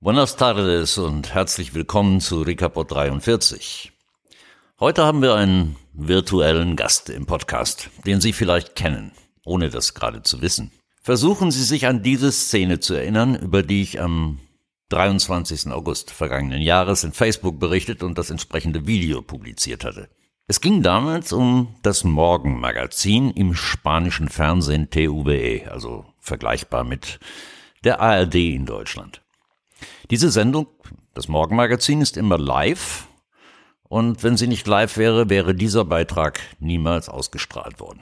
Buenas tardes und herzlich willkommen zu Recapot 43. Heute haben wir einen virtuellen Gast im Podcast, den Sie vielleicht kennen, ohne das gerade zu wissen. Versuchen Sie sich an diese Szene zu erinnern, über die ich am 23. August vergangenen Jahres in Facebook berichtet und das entsprechende Video publiziert hatte. Es ging damals um das Morgenmagazin im spanischen Fernsehen TVE, also vergleichbar mit der ARD in Deutschland. Diese Sendung, das Morgenmagazin, ist immer live. Und wenn sie nicht live wäre, wäre dieser Beitrag niemals ausgestrahlt worden.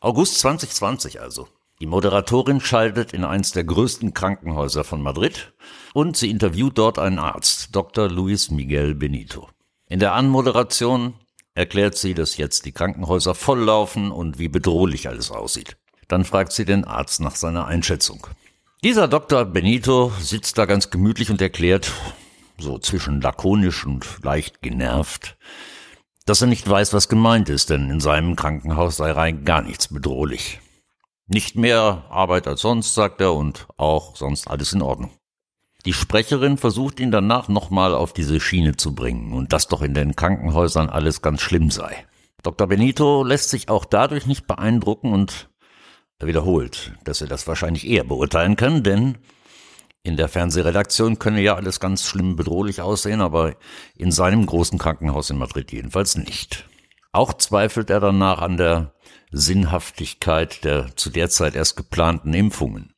August 2020 also. Die Moderatorin schaltet in eins der größten Krankenhäuser von Madrid und sie interviewt dort einen Arzt, Dr. Luis Miguel Benito. In der Anmoderation erklärt sie, dass jetzt die Krankenhäuser volllaufen und wie bedrohlich alles aussieht. Dann fragt sie den Arzt nach seiner Einschätzung. Dieser Dr. Benito sitzt da ganz gemütlich und erklärt, so zwischen lakonisch und leicht genervt, dass er nicht weiß, was gemeint ist, denn in seinem Krankenhaus sei rein gar nichts bedrohlich. Nicht mehr Arbeit als sonst, sagt er, und auch sonst alles in Ordnung. Die Sprecherin versucht ihn danach nochmal auf diese Schiene zu bringen und dass doch in den Krankenhäusern alles ganz schlimm sei. Dr. Benito lässt sich auch dadurch nicht beeindrucken und er wiederholt, dass er das wahrscheinlich eher beurteilen kann, denn in der Fernsehredaktion könne ja alles ganz schlimm bedrohlich aussehen, aber in seinem großen Krankenhaus in Madrid jedenfalls nicht. Auch zweifelt er danach an der Sinnhaftigkeit der zu der Zeit erst geplanten Impfungen.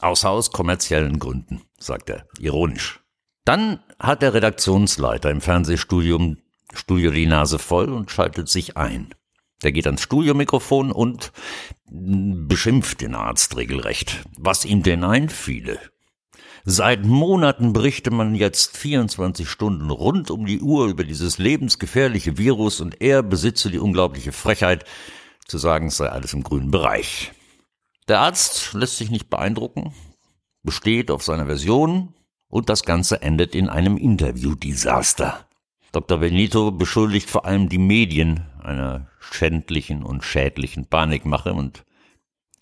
Außer aus kommerziellen Gründen, sagt er, ironisch. Dann hat der Redaktionsleiter im Fernsehstudium Studio die Nase voll und schaltet sich ein. Der geht ans Studiomikrofon und beschimpft den Arzt regelrecht, was ihm denn einfiele. Seit Monaten berichte man jetzt 24 Stunden rund um die Uhr über dieses lebensgefährliche Virus und er besitze die unglaubliche Frechheit zu sagen, es sei alles im grünen Bereich. Der Arzt lässt sich nicht beeindrucken, besteht auf seiner Version und das Ganze endet in einem Interviewdesaster. Dr. Benito beschuldigt vor allem die Medien einer schändlichen und schädlichen Panikmache und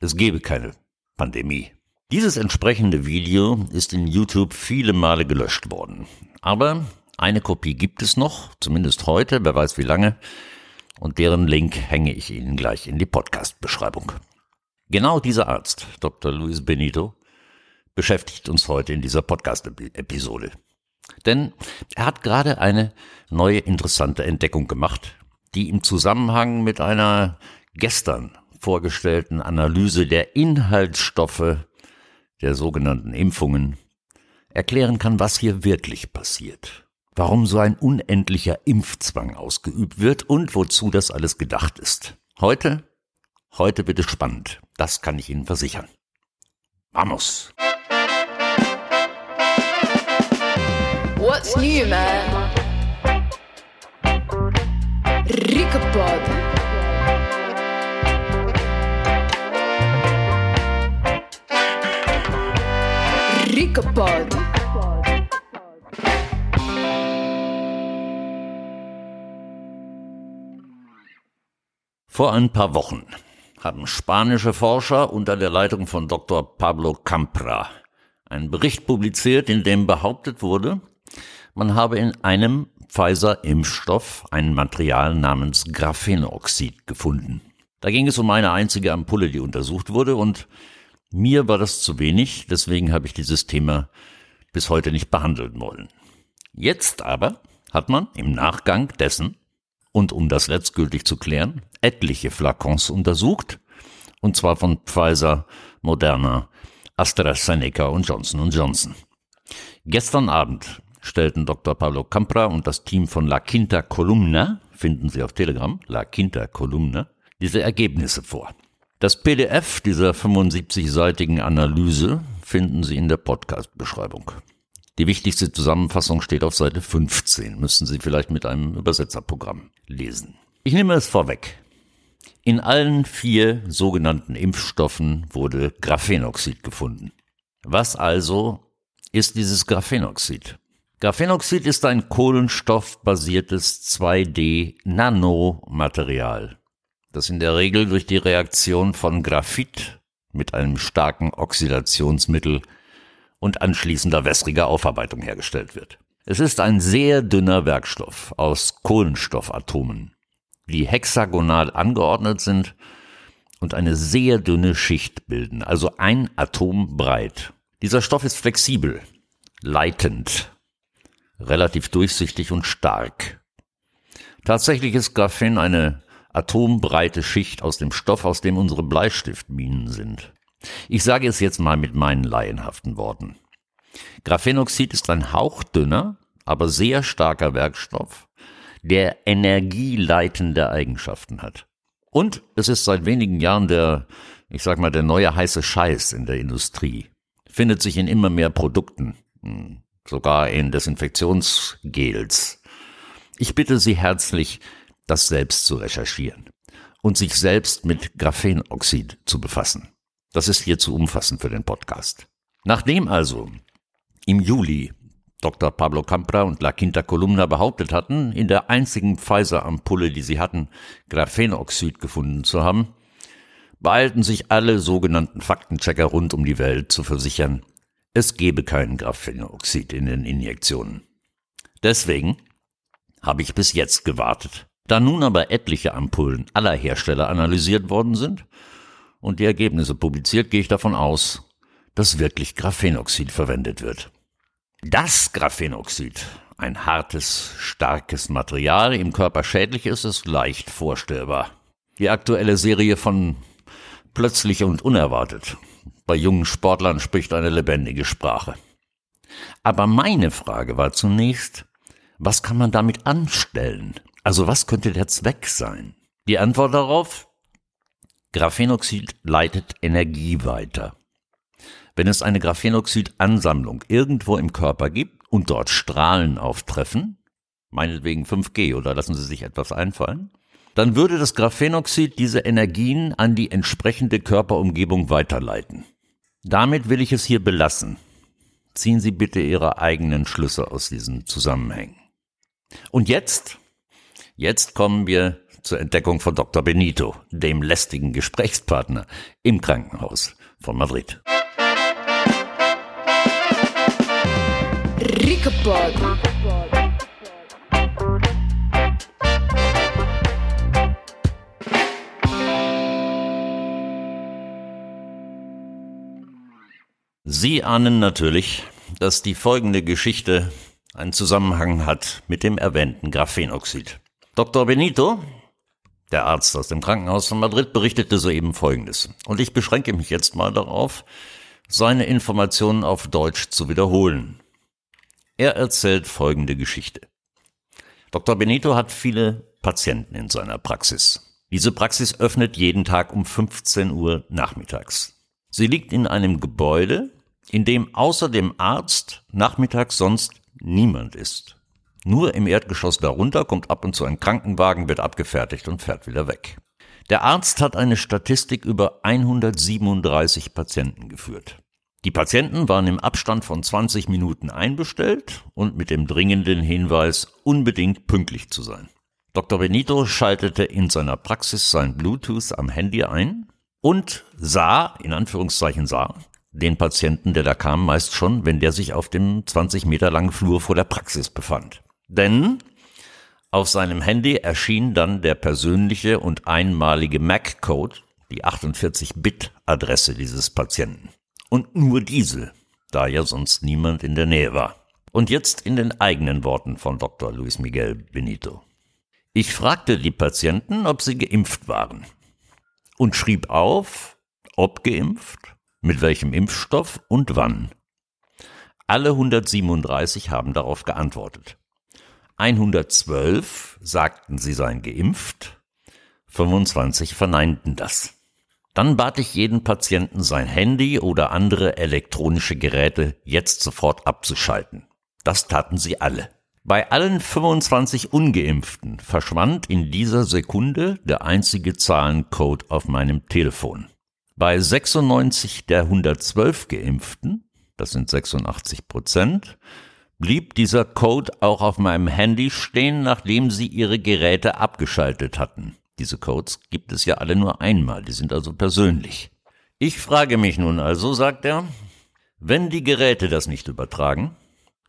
es gebe keine Pandemie. Dieses entsprechende Video ist in YouTube viele Male gelöscht worden. Aber eine Kopie gibt es noch, zumindest heute, wer weiß wie lange, und deren Link hänge ich Ihnen gleich in die Podcast-Beschreibung. Genau dieser Arzt, Dr. Luis Benito, beschäftigt uns heute in dieser Podcast-Episode. Denn er hat gerade eine neue interessante Entdeckung gemacht, die im Zusammenhang mit einer gestern vorgestellten Analyse der Inhaltsstoffe der sogenannten Impfungen erklären kann, was hier wirklich passiert, warum so ein unendlicher Impfzwang ausgeübt wird und wozu das alles gedacht ist. Heute, heute wird es spannend, das kann ich Ihnen versichern. Vamos! What's new, man? Ricapod. Ricapod. Vor ein paar Wochen haben spanische Forscher unter der Leitung von Dr. Pablo Campra einen Bericht publiziert, in dem behauptet wurde, man habe in einem Pfizer-Impfstoff ein Material namens Graphenoxid gefunden. Da ging es um eine einzige Ampulle, die untersucht wurde und mir war das zu wenig, deswegen habe ich dieses Thema bis heute nicht behandeln wollen. Jetzt aber hat man im Nachgang dessen und um das letztgültig zu klären, etliche Flakons untersucht, und zwar von Pfizer, Moderna, AstraZeneca und Johnson Johnson. Gestern Abend stellten Dr. Pablo Campra und das Team von La Quinta Columna, finden Sie auf Telegram, La Quinta Columna, diese Ergebnisse vor. Das PDF dieser 75-seitigen Analyse finden Sie in der Podcast-Beschreibung. Die wichtigste Zusammenfassung steht auf Seite 15, müssen Sie vielleicht mit einem Übersetzerprogramm lesen. Ich nehme es vorweg. In allen vier sogenannten Impfstoffen wurde Graphenoxid gefunden. Was also ist dieses Graphenoxid. Graphenoxid ist ein kohlenstoffbasiertes 2D-Nanomaterial, das in der Regel durch die Reaktion von Graphit mit einem starken Oxidationsmittel und anschließender wässriger Aufarbeitung hergestellt wird. Es ist ein sehr dünner Werkstoff aus Kohlenstoffatomen, die hexagonal angeordnet sind und eine sehr dünne Schicht bilden, also ein Atom breit. Dieser Stoff ist flexibel, leitend relativ durchsichtig und stark. Tatsächlich ist Graphen eine atombreite Schicht aus dem Stoff, aus dem unsere Bleistiftminen sind. Ich sage es jetzt mal mit meinen laienhaften Worten. Graphenoxid ist ein hauchdünner, aber sehr starker Werkstoff, der energieleitende Eigenschaften hat. Und es ist seit wenigen Jahren der, ich sag mal, der neue heiße Scheiß in der Industrie. Findet sich in immer mehr Produkten. Hm sogar in Desinfektionsgels. Ich bitte Sie herzlich, das selbst zu recherchieren und sich selbst mit Graphenoxid zu befassen. Das ist hier zu umfassend für den Podcast. Nachdem also im Juli Dr. Pablo Campra und La Quinta Columna behauptet hatten, in der einzigen Pfizer-Ampulle, die sie hatten, Graphenoxid gefunden zu haben, beeilten sich alle sogenannten Faktenchecker rund um die Welt zu versichern, es gebe kein Graphenoxid in den Injektionen. Deswegen habe ich bis jetzt gewartet. Da nun aber etliche Ampullen aller Hersteller analysiert worden sind und die Ergebnisse publiziert, gehe ich davon aus, dass wirklich Graphenoxid verwendet wird. Das Graphenoxid, ein hartes, starkes Material, im Körper schädlich ist, ist leicht vorstellbar. Die aktuelle Serie von Plötzlich und Unerwartet bei jungen Sportlern spricht eine lebendige Sprache. Aber meine Frage war zunächst, was kann man damit anstellen? Also was könnte der Zweck sein? Die Antwort darauf? Graphenoxid leitet Energie weiter. Wenn es eine Graphenoxidansammlung irgendwo im Körper gibt und dort Strahlen auftreffen, meinetwegen 5G oder lassen Sie sich etwas einfallen, dann würde das Graphenoxid diese Energien an die entsprechende Körperumgebung weiterleiten. Damit will ich es hier belassen. Ziehen Sie bitte Ihre eigenen Schlüsse aus diesen Zusammenhängen. Und jetzt? Jetzt kommen wir zur Entdeckung von Dr. Benito, dem lästigen Gesprächspartner im Krankenhaus von Madrid. Rickepod. Sie ahnen natürlich, dass die folgende Geschichte einen Zusammenhang hat mit dem erwähnten Graphenoxid. Dr. Benito, der Arzt aus dem Krankenhaus von Madrid, berichtete soeben Folgendes. Und ich beschränke mich jetzt mal darauf, seine Informationen auf Deutsch zu wiederholen. Er erzählt folgende Geschichte. Dr. Benito hat viele Patienten in seiner Praxis. Diese Praxis öffnet jeden Tag um 15 Uhr nachmittags. Sie liegt in einem Gebäude, in dem außer dem Arzt nachmittags sonst niemand ist. Nur im Erdgeschoss darunter kommt ab und zu ein Krankenwagen, wird abgefertigt und fährt wieder weg. Der Arzt hat eine Statistik über 137 Patienten geführt. Die Patienten waren im Abstand von 20 Minuten einbestellt und mit dem dringenden Hinweis, unbedingt pünktlich zu sein. Dr. Benito schaltete in seiner Praxis sein Bluetooth am Handy ein und sah, in Anführungszeichen sah, den Patienten, der da kam, meist schon, wenn der sich auf dem 20 Meter langen Flur vor der Praxis befand. Denn auf seinem Handy erschien dann der persönliche und einmalige MAC-Code, die 48-Bit-Adresse dieses Patienten. Und nur diese, da ja sonst niemand in der Nähe war. Und jetzt in den eigenen Worten von Dr. Luis Miguel Benito. Ich fragte die Patienten, ob sie geimpft waren und schrieb auf, ob geimpft mit welchem Impfstoff und wann. Alle 137 haben darauf geantwortet. 112 sagten, sie seien geimpft, 25 verneinten das. Dann bat ich jeden Patienten, sein Handy oder andere elektronische Geräte jetzt sofort abzuschalten. Das taten sie alle. Bei allen 25 ungeimpften verschwand in dieser Sekunde der einzige Zahlencode auf meinem Telefon. Bei 96 der 112 Geimpften das sind 86 Prozent, blieb dieser Code auch auf meinem Handy stehen, nachdem sie ihre Geräte abgeschaltet hatten. Diese Codes gibt es ja alle nur einmal, die sind also persönlich. Ich frage mich nun also, sagt er, wenn die Geräte das nicht übertragen,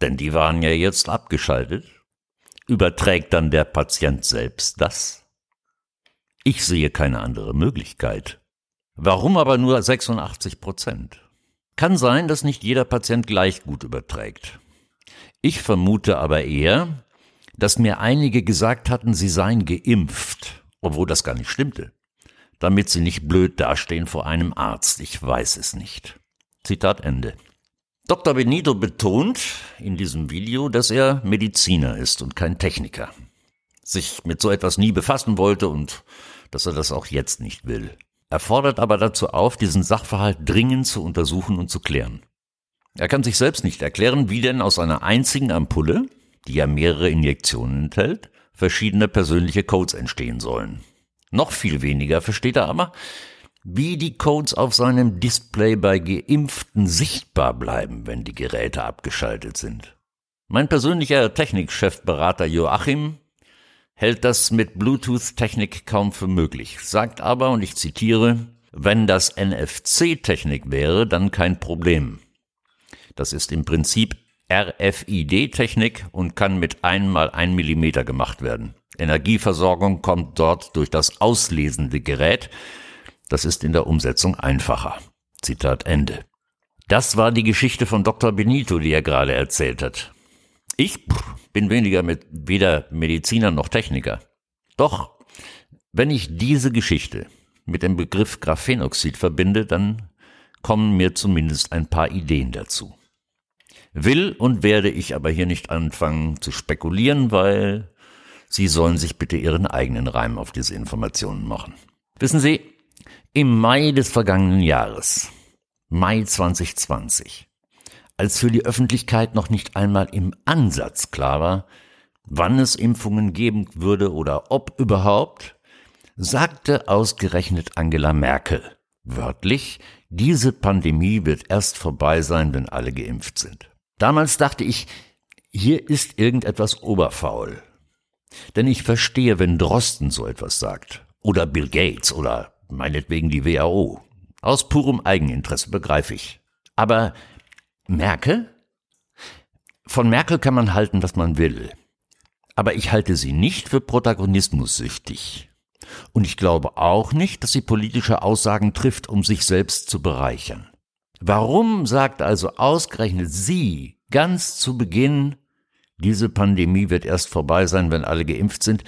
denn die waren ja jetzt abgeschaltet, überträgt dann der Patient selbst das? Ich sehe keine andere Möglichkeit. Warum aber nur 86 Prozent? Kann sein, dass nicht jeder Patient gleich gut überträgt. Ich vermute aber eher, dass mir einige gesagt hatten, sie seien geimpft, obwohl das gar nicht stimmte, damit sie nicht blöd dastehen vor einem Arzt. Ich weiß es nicht. Zitat Ende. Dr. Benito betont in diesem Video, dass er Mediziner ist und kein Techniker, sich mit so etwas nie befassen wollte und dass er das auch jetzt nicht will. Er fordert aber dazu auf, diesen Sachverhalt dringend zu untersuchen und zu klären. Er kann sich selbst nicht erklären, wie denn aus einer einzigen Ampulle, die ja mehrere Injektionen enthält, verschiedene persönliche Codes entstehen sollen. Noch viel weniger versteht er aber, wie die Codes auf seinem Display bei Geimpften sichtbar bleiben, wenn die Geräte abgeschaltet sind. Mein persönlicher Technikchefberater Joachim hält das mit Bluetooth-Technik kaum für möglich, sagt aber, und ich zitiere, wenn das NFC-Technik wäre, dann kein Problem. Das ist im Prinzip RFID-Technik und kann mit einmal ein Millimeter gemacht werden. Energieversorgung kommt dort durch das auslesende Gerät, das ist in der Umsetzung einfacher. Zitat Ende. Das war die Geschichte von Dr. Benito, die er gerade erzählt hat. Ich bin weniger mit weder Mediziner noch Techniker. Doch, wenn ich diese Geschichte mit dem Begriff Graphenoxid verbinde, dann kommen mir zumindest ein paar Ideen dazu. Will und werde ich aber hier nicht anfangen zu spekulieren, weil Sie sollen sich bitte Ihren eigenen Reim auf diese Informationen machen. Wissen Sie, im Mai des vergangenen Jahres, Mai 2020, als für die Öffentlichkeit noch nicht einmal im Ansatz klar war, wann es Impfungen geben würde oder ob überhaupt, sagte ausgerechnet Angela Merkel wörtlich, diese Pandemie wird erst vorbei sein, wenn alle geimpft sind. Damals dachte ich, hier ist irgendetwas oberfaul. Denn ich verstehe, wenn Drosten so etwas sagt. Oder Bill Gates oder meinetwegen die WHO. Aus purem Eigeninteresse begreife ich. Aber Merkel? Von Merkel kann man halten, was man will. Aber ich halte sie nicht für protagonismussüchtig. Und ich glaube auch nicht, dass sie politische Aussagen trifft, um sich selbst zu bereichern. Warum sagt also ausgerechnet sie ganz zu Beginn, diese Pandemie wird erst vorbei sein, wenn alle geimpft sind,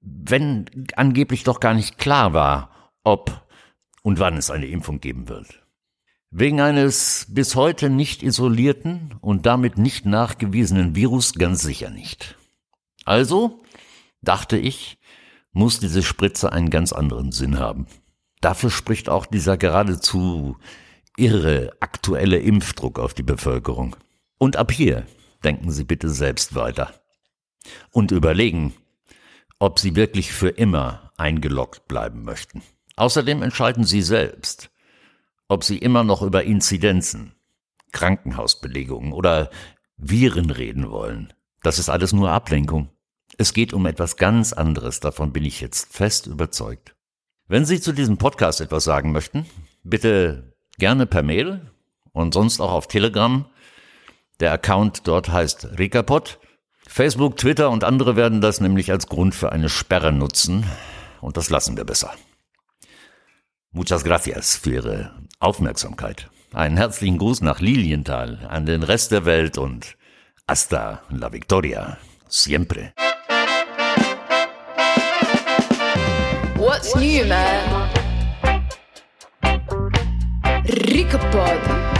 wenn angeblich doch gar nicht klar war, ob und wann es eine Impfung geben wird. Wegen eines bis heute nicht isolierten und damit nicht nachgewiesenen Virus ganz sicher nicht. Also, dachte ich, muss diese Spritze einen ganz anderen Sinn haben. Dafür spricht auch dieser geradezu irre aktuelle Impfdruck auf die Bevölkerung. Und ab hier denken Sie bitte selbst weiter. Und überlegen, ob Sie wirklich für immer eingeloggt bleiben möchten. Außerdem entscheiden Sie selbst, ob Sie immer noch über Inzidenzen, Krankenhausbelegungen oder Viren reden wollen. Das ist alles nur Ablenkung. Es geht um etwas ganz anderes, davon bin ich jetzt fest überzeugt. Wenn Sie zu diesem Podcast etwas sagen möchten, bitte gerne per Mail und sonst auch auf Telegram. Der Account dort heißt Rekapot. Facebook, Twitter und andere werden das nämlich als Grund für eine Sperre nutzen und das lassen wir besser. Muchas gracias für Ihre Aufmerksamkeit. Einen herzlichen Gruß nach Lilienthal, an den Rest der Welt und hasta la victoria, siempre. What's new, man? rickapod